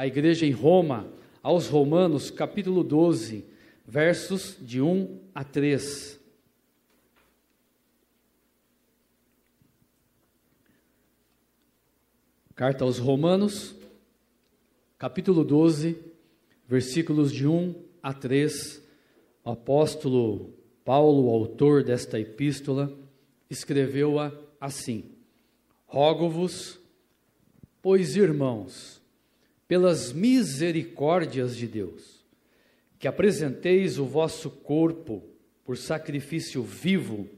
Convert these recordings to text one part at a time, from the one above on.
à igreja em Roma, aos Romanos, capítulo 12, versos de 1 a 3. Carta aos Romanos, capítulo 12, versículos de 1 a 3. O apóstolo Paulo, autor desta epístola, escreveu-a assim: Rogo-vos, pois irmãos, pelas misericórdias de Deus, que apresenteis o vosso corpo por sacrifício vivo,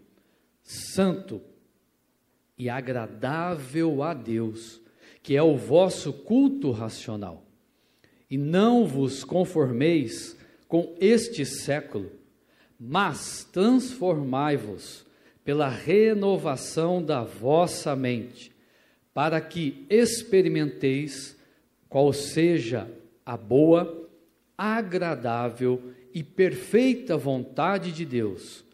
santo e agradável a Deus, que é o vosso culto racional. E não vos conformeis com este século, mas transformai-vos pela renovação da vossa mente, para que experimenteis qual seja a boa, agradável e perfeita vontade de Deus.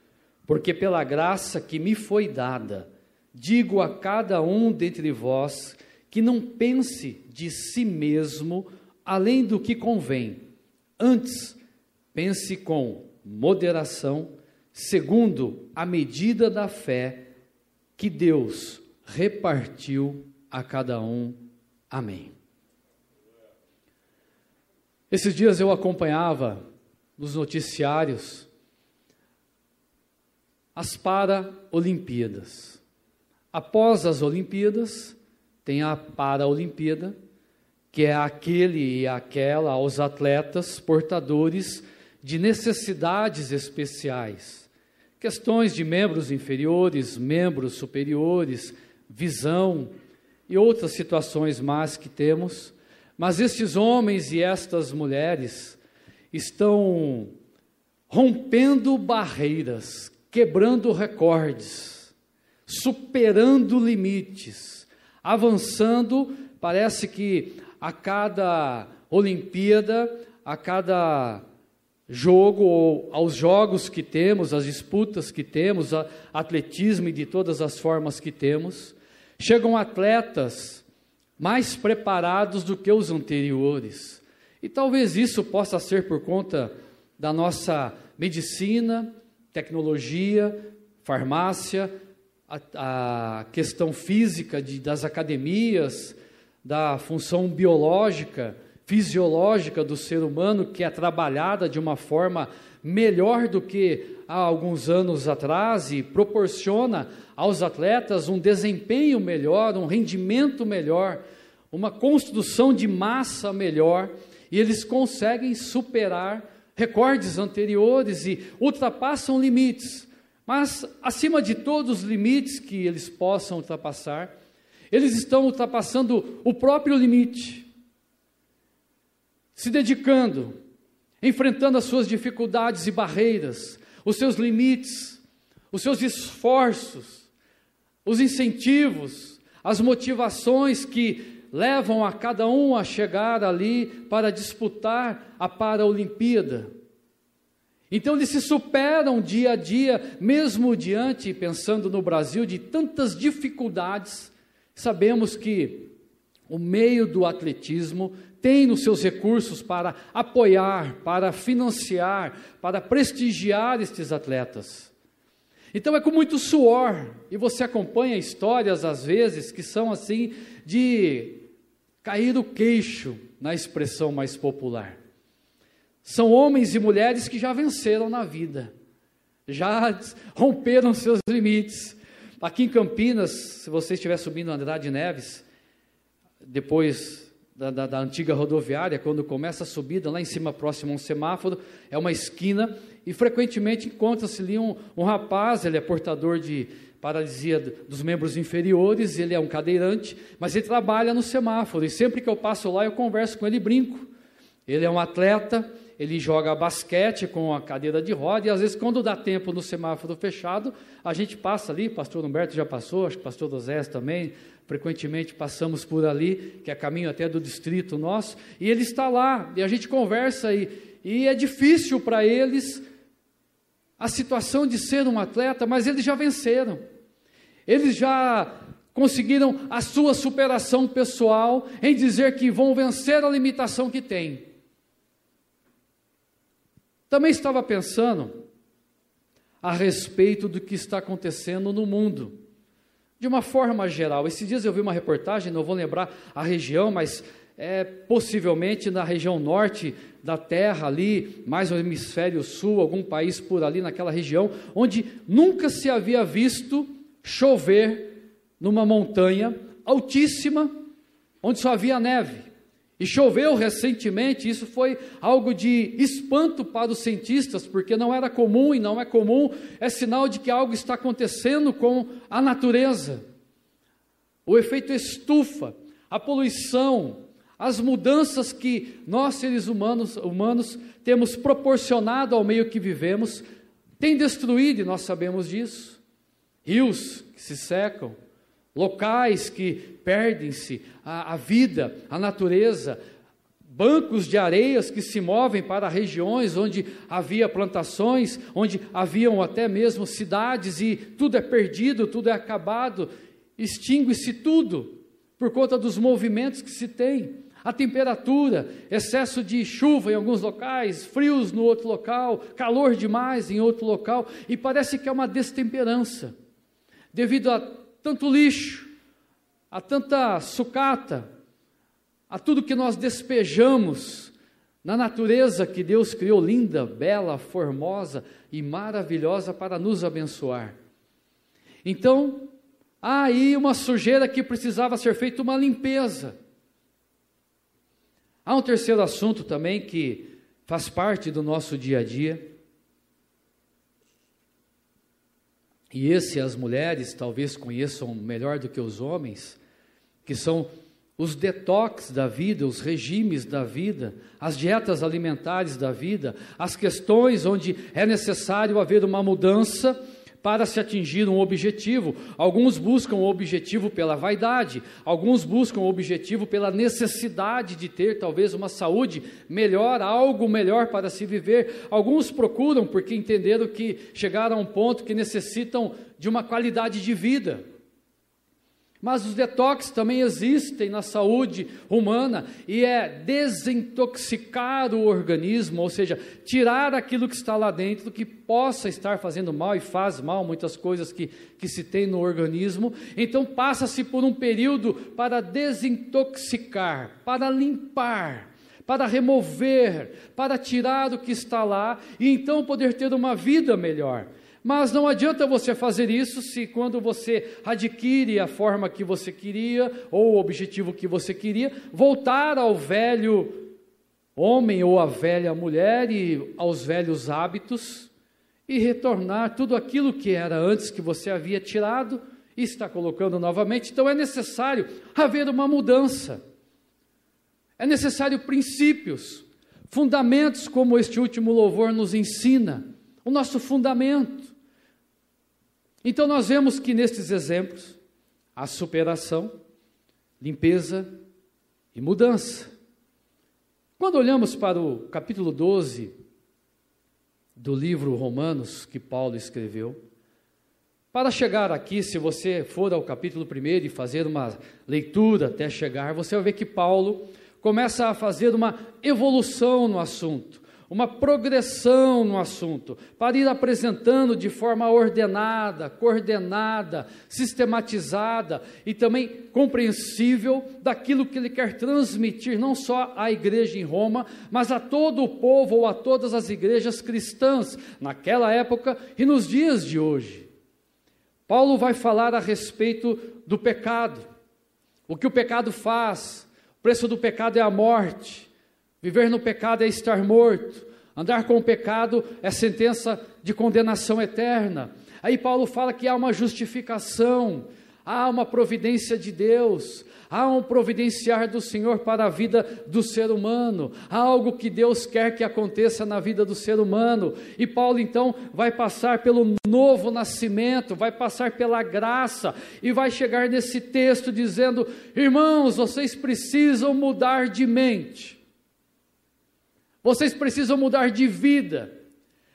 Porque pela graça que me foi dada, digo a cada um dentre vós que não pense de si mesmo além do que convém. Antes, pense com moderação, segundo a medida da fé que Deus repartiu a cada um. Amém. Esses dias eu acompanhava nos noticiários as Paralimpíadas. Após as Olimpíadas, tem a Paralimpíada, que é aquele e aquela aos atletas portadores de necessidades especiais, questões de membros inferiores, membros superiores, visão e outras situações mais que temos. Mas estes homens e estas mulheres estão rompendo barreiras, quebrando recordes, superando limites avançando, parece que a cada Olimpíada, a cada jogo, ou aos jogos que temos, as disputas que temos, atletismo e de todas as formas que temos, chegam atletas mais preparados do que os anteriores. E talvez isso possa ser por conta da nossa medicina, tecnologia, farmácia, a, a questão física de, das academias, da função biológica, fisiológica do ser humano, que é trabalhada de uma forma melhor do que há alguns anos atrás e proporciona aos atletas um desempenho melhor, um rendimento melhor, uma construção de massa melhor, e eles conseguem superar recordes anteriores e ultrapassam limites. Mas, acima de todos os limites que eles possam ultrapassar, eles estão ultrapassando o próprio limite, se dedicando, enfrentando as suas dificuldades e barreiras, os seus limites, os seus esforços, os incentivos, as motivações que levam a cada um a chegar ali para disputar a Paralimpíada. Então eles se superam dia a dia, mesmo diante, pensando no Brasil, de tantas dificuldades. Sabemos que o meio do atletismo tem nos seus recursos para apoiar, para financiar, para prestigiar estes atletas. Então é com muito suor, e você acompanha histórias às vezes que são assim de cair o queixo na expressão mais popular. São homens e mulheres que já venceram na vida, já romperam seus limites. Aqui em Campinas, se você estiver subindo Andrade Neves, depois da, da, da, antiga rodoviária, quando começa a subida, lá em cima, próximo a um semáforo, é uma esquina, e frequentemente encontra-se ali um, um rapaz, ele é portador de paralisia dos membros inferiores, ele é um cadeirante, mas ele trabalha no semáforo, e sempre que eu passo lá, eu converso com ele e brinco. Ele é um atleta, ele joga basquete com a cadeira de roda, e às vezes, quando dá tempo no semáforo fechado, a gente passa ali, pastor Humberto já passou, acho que pastor Dosés também, frequentemente passamos por ali, que é caminho até do distrito nosso, e ele está lá, e a gente conversa, e, e é difícil para eles a situação de ser um atleta, mas eles já venceram, eles já conseguiram a sua superação pessoal em dizer que vão vencer a limitação que têm. Também estava pensando a respeito do que está acontecendo no mundo. De uma forma geral, esses dias eu vi uma reportagem, não vou lembrar a região, mas é, possivelmente na região norte da Terra, ali, mais no hemisfério sul, algum país por ali naquela região, onde nunca se havia visto chover numa montanha altíssima, onde só havia neve. E choveu recentemente, isso foi algo de espanto para os cientistas, porque não era comum e não é comum, é sinal de que algo está acontecendo com a natureza. O efeito estufa, a poluição, as mudanças que nós seres humanos, humanos temos proporcionado ao meio que vivemos, tem destruído, e nós sabemos disso. Rios que se secam, locais que perdem-se, a, a vida, a natureza, bancos de areias que se movem para regiões onde havia plantações, onde haviam até mesmo cidades e tudo é perdido, tudo é acabado, extingue-se tudo por conta dos movimentos que se tem. A temperatura, excesso de chuva em alguns locais, frios no outro local, calor demais em outro local, e parece que é uma destemperança, devido a tanto lixo, a tanta sucata, a tudo que nós despejamos na natureza que Deus criou linda, bela, formosa e maravilhosa para nos abençoar. Então, há aí uma sujeira que precisava ser feita uma limpeza. Há um terceiro assunto também que faz parte do nosso dia a dia, e esse as mulheres talvez conheçam melhor do que os homens, que são os detox da vida, os regimes da vida, as dietas alimentares da vida, as questões onde é necessário haver uma mudança para se atingir um objetivo. Alguns buscam o objetivo pela vaidade, alguns buscam o objetivo pela necessidade de ter talvez uma saúde melhor, algo melhor para se viver. Alguns procuram porque entenderam que chegaram a um ponto que necessitam de uma qualidade de vida. Mas os detox também existem na saúde humana e é desintoxicar o organismo, ou seja, tirar aquilo que está lá dentro que possa estar fazendo mal e faz mal muitas coisas que, que se tem no organismo. Então passa-se por um período para desintoxicar, para limpar para remover, para tirar o que está lá e então poder ter uma vida melhor. Mas não adianta você fazer isso se quando você adquire a forma que você queria ou o objetivo que você queria, voltar ao velho homem ou à velha mulher e aos velhos hábitos e retornar tudo aquilo que era antes que você havia tirado e está colocando novamente. Então é necessário haver uma mudança. É necessário princípios, fundamentos como este último louvor nos ensina. O nosso fundamento então nós vemos que nestes exemplos há superação, limpeza e mudança. Quando olhamos para o capítulo 12 do livro Romanos que Paulo escreveu, para chegar aqui, se você for ao capítulo 1 e fazer uma leitura até chegar, você vai ver que Paulo começa a fazer uma evolução no assunto uma progressão no assunto, para ir apresentando de forma ordenada, coordenada, sistematizada e também compreensível daquilo que ele quer transmitir, não só à igreja em Roma, mas a todo o povo ou a todas as igrejas cristãs, naquela época e nos dias de hoje. Paulo vai falar a respeito do pecado, o que o pecado faz, o preço do pecado é a morte Viver no pecado é estar morto. Andar com o pecado é sentença de condenação eterna. Aí Paulo fala que há uma justificação, há uma providência de Deus, há um providenciar do Senhor para a vida do ser humano, há algo que Deus quer que aconteça na vida do ser humano. E Paulo então vai passar pelo novo nascimento, vai passar pela graça e vai chegar nesse texto dizendo: irmãos, vocês precisam mudar de mente. Vocês precisam mudar de vida.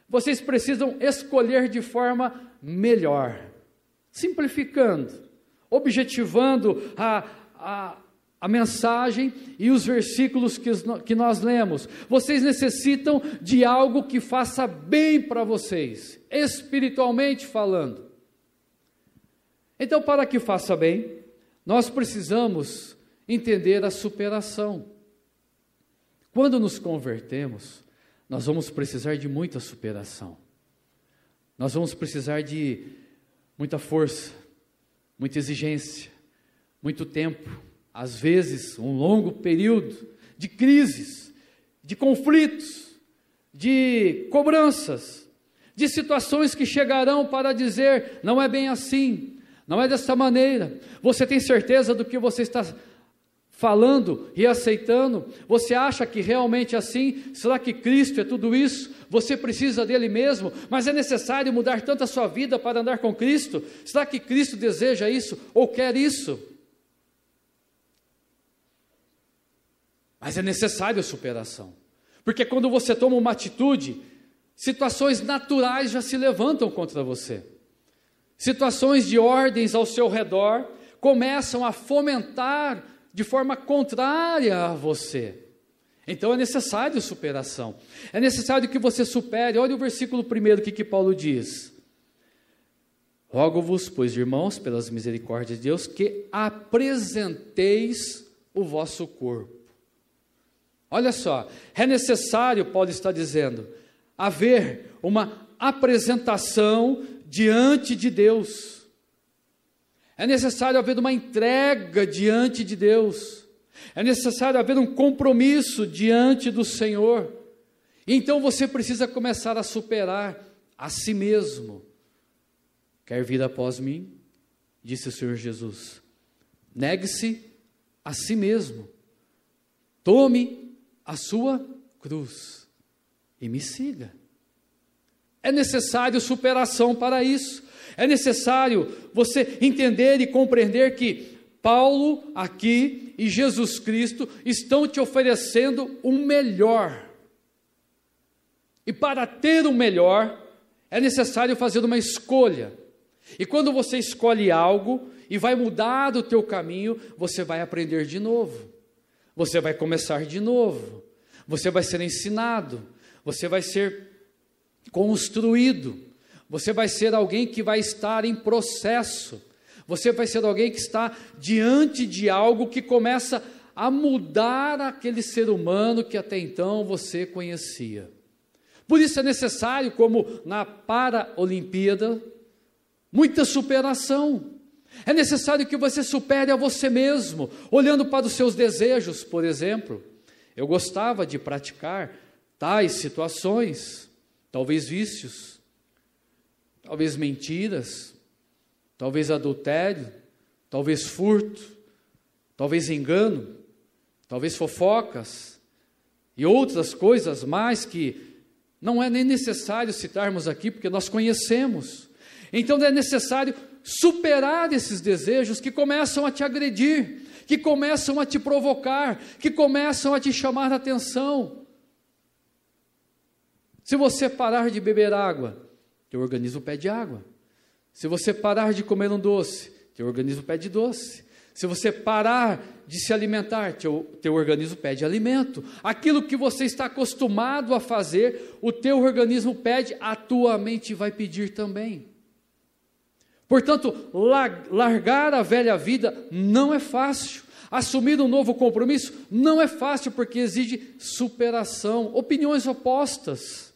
Vocês precisam escolher de forma melhor. Simplificando, objetivando a, a, a mensagem e os versículos que, que nós lemos. Vocês necessitam de algo que faça bem para vocês, espiritualmente falando. Então, para que faça bem, nós precisamos entender a superação. Quando nos convertemos, nós vamos precisar de muita superação. Nós vamos precisar de muita força, muita exigência, muito tempo, às vezes um longo período de crises, de conflitos, de cobranças, de situações que chegarão para dizer: não é bem assim, não é dessa maneira. Você tem certeza do que você está falando e aceitando? Você acha que realmente é assim? Será que Cristo é tudo isso? Você precisa dele mesmo, mas é necessário mudar tanto a sua vida para andar com Cristo? Será que Cristo deseja isso ou quer isso? Mas é necessário a superação, porque quando você toma uma atitude, situações naturais já se levantam contra você. Situações de ordens ao seu redor começam a fomentar de forma contrária a você. Então é necessário superação. É necessário que você supere. Olha o versículo primeiro que, que Paulo diz. Rogo-vos, pois, irmãos, pelas misericórdias de Deus, que apresenteis o vosso corpo. Olha só, é necessário, Paulo está dizendo, haver uma apresentação diante de Deus. É necessário haver uma entrega diante de Deus. É necessário haver um compromisso diante do Senhor. Então você precisa começar a superar a si mesmo. Quer vir após mim? Disse o Senhor Jesus. Negue-se a si mesmo. Tome a sua cruz e me siga. É necessário superação para isso. É necessário você entender e compreender que Paulo aqui e Jesus Cristo estão te oferecendo o um melhor. E para ter o um melhor, é necessário fazer uma escolha. E quando você escolhe algo e vai mudar o teu caminho, você vai aprender de novo. Você vai começar de novo. Você vai ser ensinado. Você vai ser construído. Você vai ser alguém que vai estar em processo. Você vai ser alguém que está diante de algo que começa a mudar aquele ser humano que até então você conhecia. Por isso é necessário, como na Paralimpíada, muita superação. É necessário que você supere a você mesmo, olhando para os seus desejos, por exemplo. Eu gostava de praticar tais situações talvez vícios, talvez mentiras, talvez adultério, talvez furto, talvez engano, talvez fofocas e outras coisas mais que não é nem necessário citarmos aqui, porque nós conhecemos. Então é necessário superar esses desejos que começam a te agredir, que começam a te provocar, que começam a te chamar a atenção. Se você parar de beber água, teu organismo pede água. Se você parar de comer um doce, teu organismo pede doce. Se você parar de se alimentar, teu, teu organismo pede alimento. Aquilo que você está acostumado a fazer, o teu organismo pede, a tua mente vai pedir também. Portanto, largar a velha vida não é fácil. Assumir um novo compromisso não é fácil porque exige superação, opiniões opostas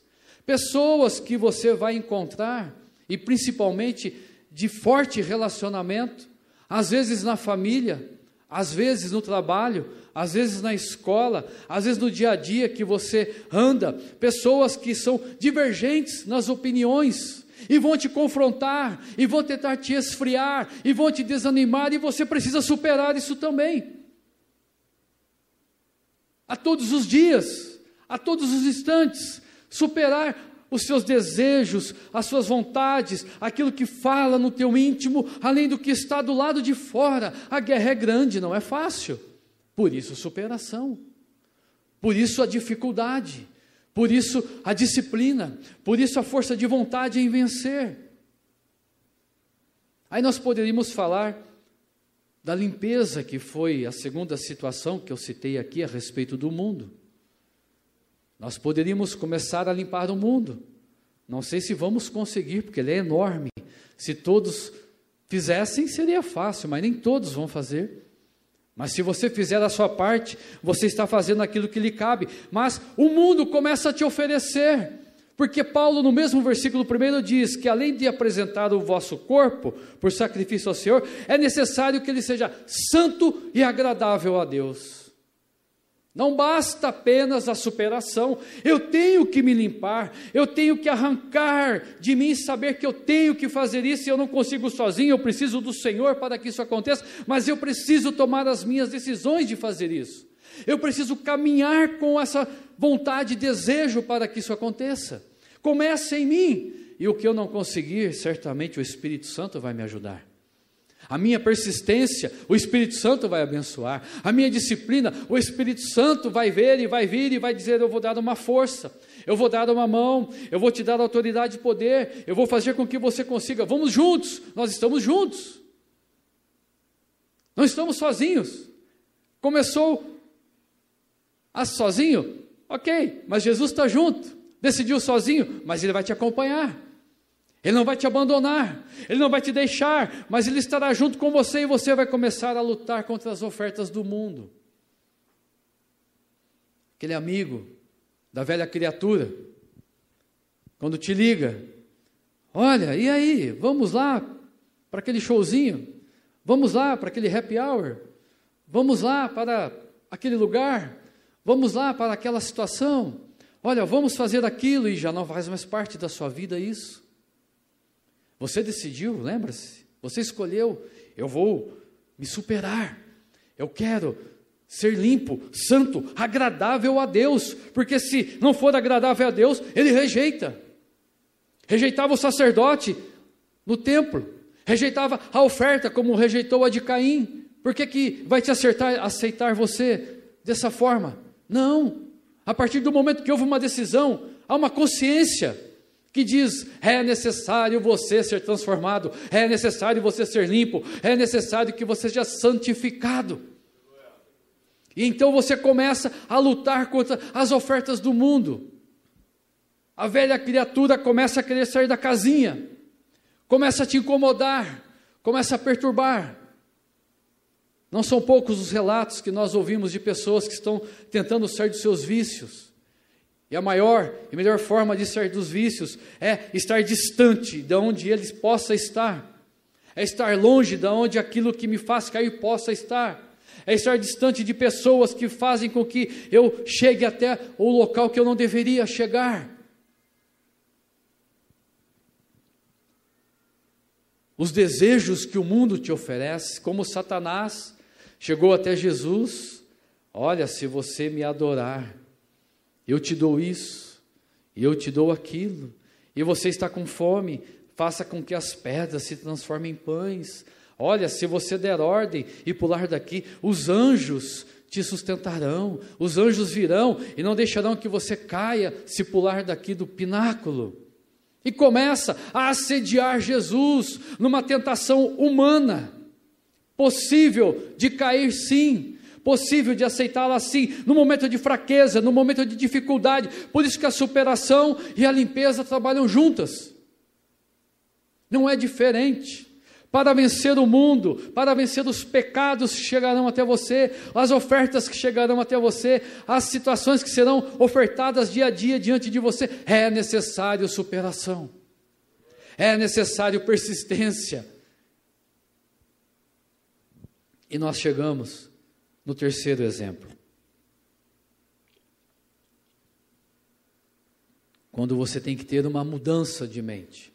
pessoas que você vai encontrar, e principalmente de forte relacionamento, às vezes na família, às vezes no trabalho, às vezes na escola, às vezes no dia a dia que você anda, pessoas que são divergentes nas opiniões, e vão te confrontar, e vão tentar te esfriar, e vão te desanimar, e você precisa superar isso também. A todos os dias, a todos os instantes, superar os seus desejos, as suas vontades, aquilo que fala no teu íntimo, além do que está do lado de fora. A guerra é grande, não é fácil. Por isso, superação. Por isso, a dificuldade. Por isso, a disciplina. Por isso, a força de vontade em vencer. Aí nós poderíamos falar da limpeza, que foi a segunda situação que eu citei aqui a respeito do mundo. Nós poderíamos começar a limpar o mundo. Não sei se vamos conseguir, porque ele é enorme. Se todos fizessem, seria fácil, mas nem todos vão fazer. Mas se você fizer a sua parte, você está fazendo aquilo que lhe cabe. Mas o mundo começa a te oferecer. Porque Paulo, no mesmo versículo 1, diz que além de apresentar o vosso corpo por sacrifício ao Senhor, é necessário que ele seja santo e agradável a Deus. Não basta apenas a superação, eu tenho que me limpar, eu tenho que arrancar de mim saber que eu tenho que fazer isso e eu não consigo sozinho, eu preciso do Senhor para que isso aconteça, mas eu preciso tomar as minhas decisões de fazer isso. Eu preciso caminhar com essa vontade e desejo para que isso aconteça. Comece em mim, e o que eu não conseguir, certamente o Espírito Santo vai me ajudar. A minha persistência, o Espírito Santo vai abençoar. A minha disciplina, o Espírito Santo vai ver e vai vir e vai dizer: Eu vou dar uma força, eu vou dar uma mão, eu vou te dar autoridade e poder, eu vou fazer com que você consiga. Vamos juntos, nós estamos juntos. Não estamos sozinhos. Começou a sozinho, ok, mas Jesus está junto. Decidiu sozinho, mas Ele vai te acompanhar. Ele não vai te abandonar, Ele não vai te deixar, mas Ele estará junto com você e você vai começar a lutar contra as ofertas do mundo. Aquele amigo da velha criatura, quando te liga, olha, e aí, vamos lá para aquele showzinho, vamos lá para aquele happy hour, vamos lá para aquele lugar, vamos lá para aquela situação, olha, vamos fazer aquilo. E já não faz mais parte da sua vida isso. Você decidiu, lembra-se? Você escolheu, eu vou me superar. Eu quero ser limpo, santo, agradável a Deus, porque se não for agradável a Deus, ele rejeita. Rejeitava o sacerdote no templo, rejeitava a oferta como rejeitou a de Caim. Por que, que vai te acertar, aceitar você dessa forma? Não. A partir do momento que houve uma decisão, há uma consciência que diz: é necessário você ser transformado, é necessário você ser limpo, é necessário que você seja santificado. E então você começa a lutar contra as ofertas do mundo. A velha criatura começa a querer sair da casinha, começa a te incomodar, começa a perturbar. Não são poucos os relatos que nós ouvimos de pessoas que estão tentando sair dos seus vícios e a maior e melhor forma de sair dos vícios é estar distante de onde eles possa estar. É estar longe de onde aquilo que me faz cair possa estar. É estar distante de pessoas que fazem com que eu chegue até o local que eu não deveria chegar. Os desejos que o mundo te oferece, como Satanás chegou até Jesus, olha, se você me adorar, eu te dou isso, eu te dou aquilo, e você está com fome, faça com que as pedras se transformem em pães. Olha, se você der ordem e pular daqui, os anjos te sustentarão, os anjos virão e não deixarão que você caia se pular daqui do pináculo. E começa a assediar Jesus numa tentação humana, possível de cair sim, possível de aceitá-la assim, no momento de fraqueza, no momento de dificuldade. Por isso que a superação e a limpeza trabalham juntas. Não é diferente. Para vencer o mundo, para vencer os pecados que chegarão até você, as ofertas que chegarão até você, as situações que serão ofertadas dia a dia diante de você, é necessário superação, é necessário persistência. E nós chegamos no terceiro exemplo. Quando você tem que ter uma mudança de mente.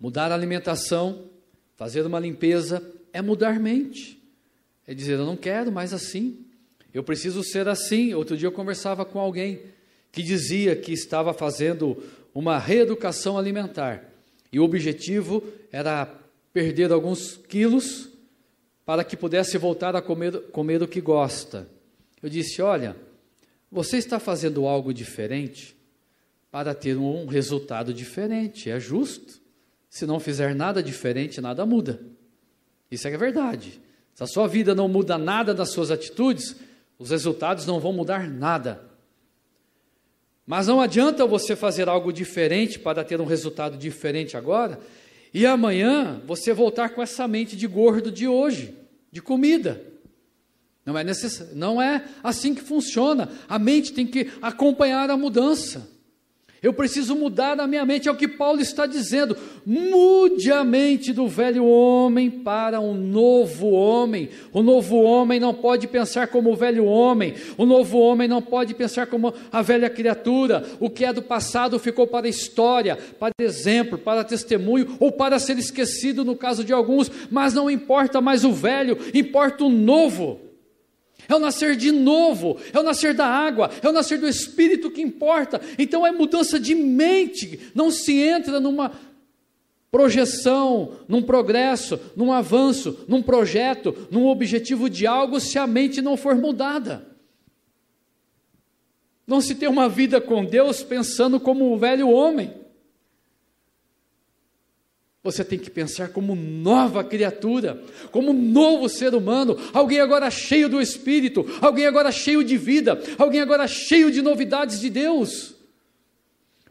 Mudar a alimentação, fazer uma limpeza, é mudar mente. É dizer, eu não quero mais assim. Eu preciso ser assim. Outro dia eu conversava com alguém que dizia que estava fazendo uma reeducação alimentar. E o objetivo era perder alguns quilos para que pudesse voltar a comer, comer o que gosta. Eu disse: Olha, você está fazendo algo diferente para ter um resultado diferente, é justo. Se não fizer nada diferente, nada muda. Isso é verdade. Se a sua vida não muda nada das suas atitudes, os resultados não vão mudar nada. Mas não adianta você fazer algo diferente para ter um resultado diferente agora e amanhã você voltar com essa mente de gordo de hoje, de comida. Não é, necess... não é assim que funciona. A mente tem que acompanhar a mudança. Eu preciso mudar a minha mente, é o que Paulo está dizendo. Mude a mente do velho homem para um novo homem. O novo homem não pode pensar como o velho homem. O novo homem não pode pensar como a velha criatura. O que é do passado ficou para a história, para exemplo, para testemunho ou para ser esquecido no caso de alguns. Mas não importa mais o velho, importa o novo é o nascer de novo, é o nascer da água, é o nascer do Espírito que importa. Então é mudança de mente, não se entra numa projeção, num progresso, num avanço, num projeto, num objetivo de algo se a mente não for mudada. Não se tem uma vida com Deus pensando como o velho homem. Você tem que pensar como nova criatura, como novo ser humano, alguém agora cheio do Espírito, alguém agora cheio de vida, alguém agora cheio de novidades de Deus.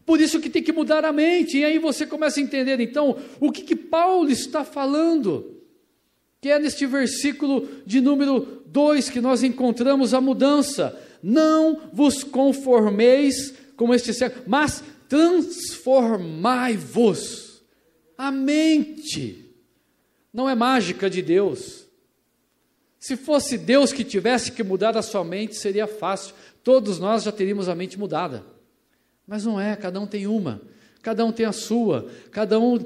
Por isso que tem que mudar a mente, e aí você começa a entender então o que, que Paulo está falando, que é neste versículo de número 2 que nós encontramos a mudança. Não vos conformeis com este século, mas transformai-vos a mente. Não é mágica de Deus. Se fosse Deus que tivesse que mudar a sua mente, seria fácil. Todos nós já teríamos a mente mudada. Mas não é, cada um tem uma, cada um tem a sua, cada um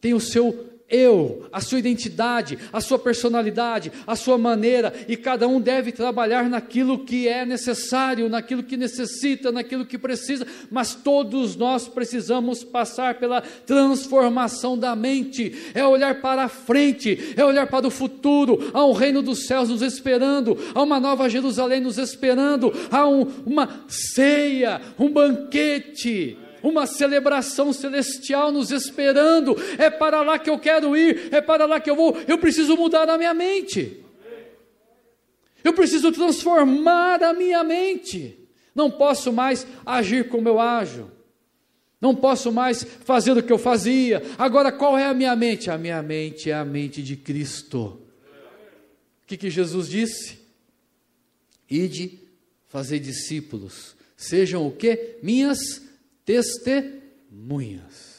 tem o seu eu, a sua identidade, a sua personalidade, a sua maneira, e cada um deve trabalhar naquilo que é necessário, naquilo que necessita, naquilo que precisa, mas todos nós precisamos passar pela transformação da mente, é olhar para a frente, é olhar para o futuro, há um reino dos céus nos esperando, há uma nova Jerusalém nos esperando, há um, uma ceia, um banquete uma celebração celestial nos esperando. É para lá que eu quero ir, é para lá que eu vou. Eu preciso mudar a minha mente. Eu preciso transformar a minha mente. Não posso mais agir como eu ajo. Não posso mais fazer o que eu fazia. Agora, qual é a minha mente? A minha mente é a mente de Cristo. O que, que Jesus disse? Ide, fazer discípulos. Sejam o que? Minhas testemunhas.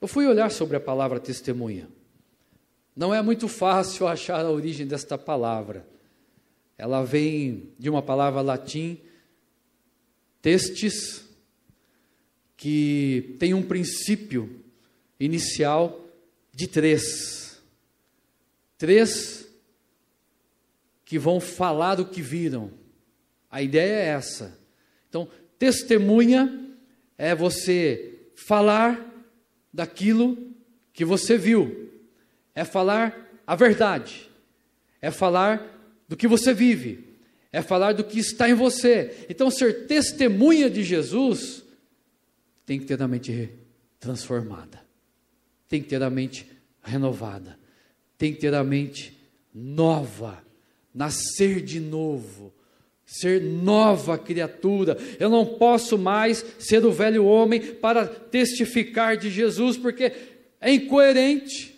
Eu fui olhar sobre a palavra testemunha. Não é muito fácil achar a origem desta palavra. Ela vem de uma palavra latim, testes, que tem um princípio inicial de três. Três que vão falar o que viram. A ideia é essa. Então, Testemunha é você falar daquilo que você viu, é falar a verdade, é falar do que você vive, é falar do que está em você. Então, ser testemunha de Jesus tem que ter a mente transformada, tem que ter a mente renovada, tem que ter a mente nova, nascer de novo ser nova criatura. Eu não posso mais ser o velho homem para testificar de Jesus, porque é incoerente.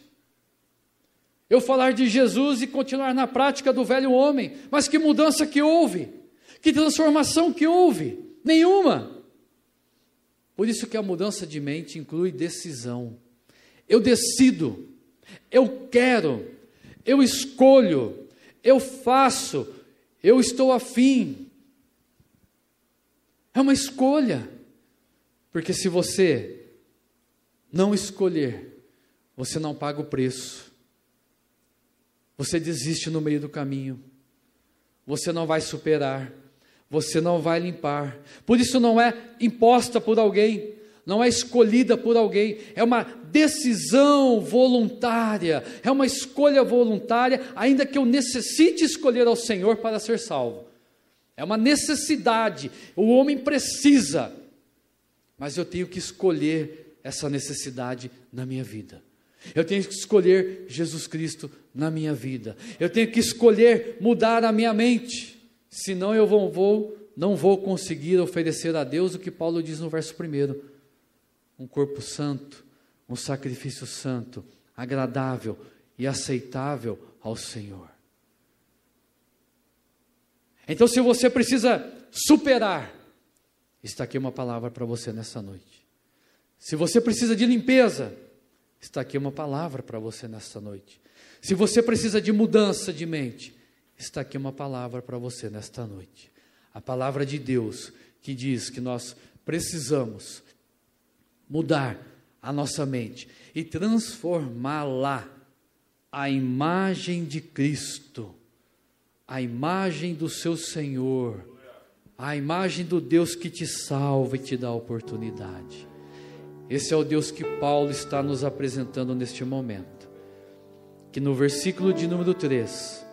Eu falar de Jesus e continuar na prática do velho homem, mas que mudança que houve? Que transformação que houve? Nenhuma. Por isso que a mudança de mente inclui decisão. Eu decido, eu quero, eu escolho, eu faço, eu estou afim. É uma escolha. Porque se você não escolher, você não paga o preço. Você desiste no meio do caminho. Você não vai superar. Você não vai limpar. Por isso não é imposta por alguém, não é escolhida por alguém, é uma decisão voluntária, é uma escolha voluntária, ainda que eu necessite escolher ao Senhor para ser salvo. É uma necessidade, o homem precisa, mas eu tenho que escolher essa necessidade na minha vida. Eu tenho que escolher Jesus Cristo na minha vida. Eu tenho que escolher mudar a minha mente. Senão eu vou, não vou conseguir oferecer a Deus o que Paulo diz no verso 1. Um corpo santo, um sacrifício santo, agradável e aceitável ao Senhor. Então, se você precisa superar, está aqui uma palavra para você nessa noite. Se você precisa de limpeza, está aqui uma palavra para você nessa noite. Se você precisa de mudança de mente, está aqui uma palavra para você nesta noite. A palavra de Deus que diz que nós precisamos mudar a nossa mente e transformá-la à imagem de Cristo, à imagem do seu Senhor, à imagem do Deus que te salva e te dá oportunidade. Esse é o Deus que Paulo está nos apresentando neste momento. Que no versículo de número 3,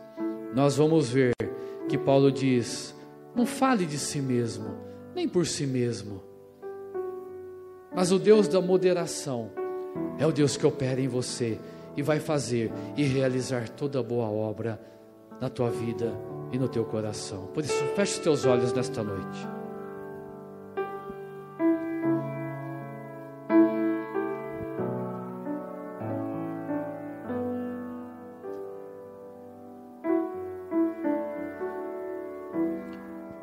nós vamos ver que Paulo diz: não fale de si mesmo, nem por si mesmo. Mas o Deus da moderação é o Deus que opera em você e vai fazer e realizar toda boa obra na tua vida e no teu coração. Por isso, feche os teus olhos nesta noite.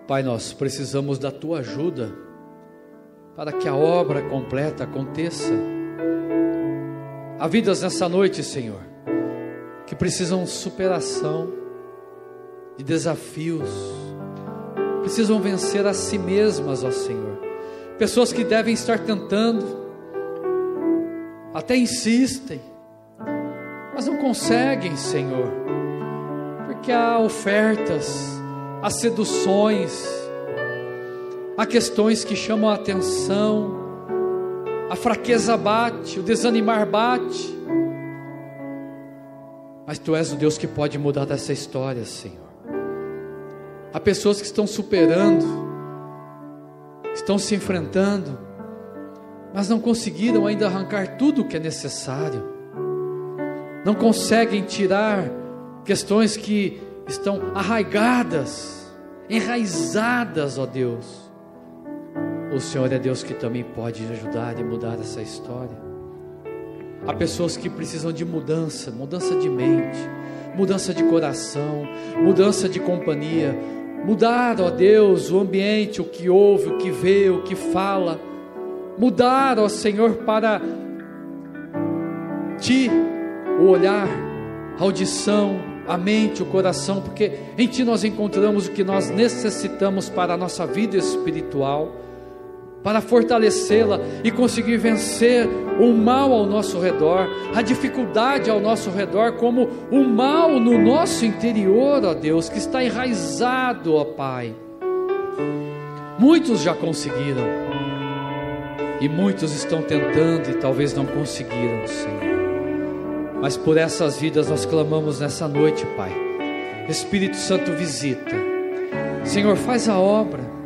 Pai, nós precisamos da tua ajuda para que a obra completa aconteça. Há vidas nessa noite, Senhor, que precisam de superação, de desafios, precisam vencer a si mesmas, ó Senhor. Pessoas que devem estar tentando, até insistem, mas não conseguem, Senhor, porque há ofertas, há seduções, há questões que chamam a atenção, a fraqueza bate, o desanimar bate, mas Tu és o Deus que pode mudar dessa história, Senhor. Há pessoas que estão superando, estão se enfrentando, mas não conseguiram ainda arrancar tudo o que é necessário, não conseguem tirar questões que estão arraigadas, enraizadas, ó Deus. O Senhor é Deus que também pode ajudar e mudar essa história. Há pessoas que precisam de mudança, mudança de mente, mudança de coração, mudança de companhia, mudar, ó Deus, o ambiente, o que ouve, o que vê, o que fala, mudar, ó Senhor, para ti o olhar, a audição, a mente, o coração, porque em Ti nós encontramos o que nós necessitamos para a nossa vida espiritual, para fortalecê-la e conseguir vencer o mal ao nosso redor, a dificuldade ao nosso redor, como o mal no nosso interior, ó Deus, que está enraizado, ó Pai. Muitos já conseguiram, e muitos estão tentando e talvez não conseguiram, Senhor. Mas por essas vidas nós clamamos nessa noite, Pai. Espírito Santo visita. Senhor, faz a obra.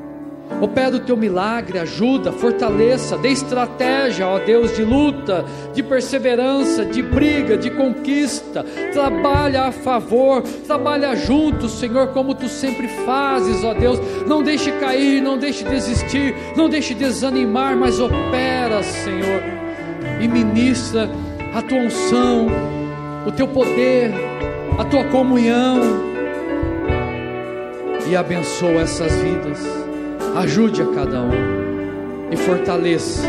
Opera o teu milagre, ajuda, fortaleça, dê estratégia, ó Deus, de luta, de perseverança, de briga, de conquista. Trabalha a favor, trabalha junto, Senhor, como tu sempre fazes, ó Deus. Não deixe cair, não deixe desistir, não deixe desanimar, mas opera, Senhor, e ministra a tua unção, o teu poder, a tua comunhão e abençoa essas vidas. Ajude a cada um e fortaleça.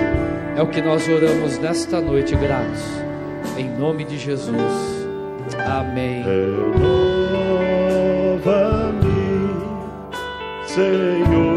É o que nós oramos nesta noite, gratos. Em nome de Jesus. Amém. Renova-me, Senhor.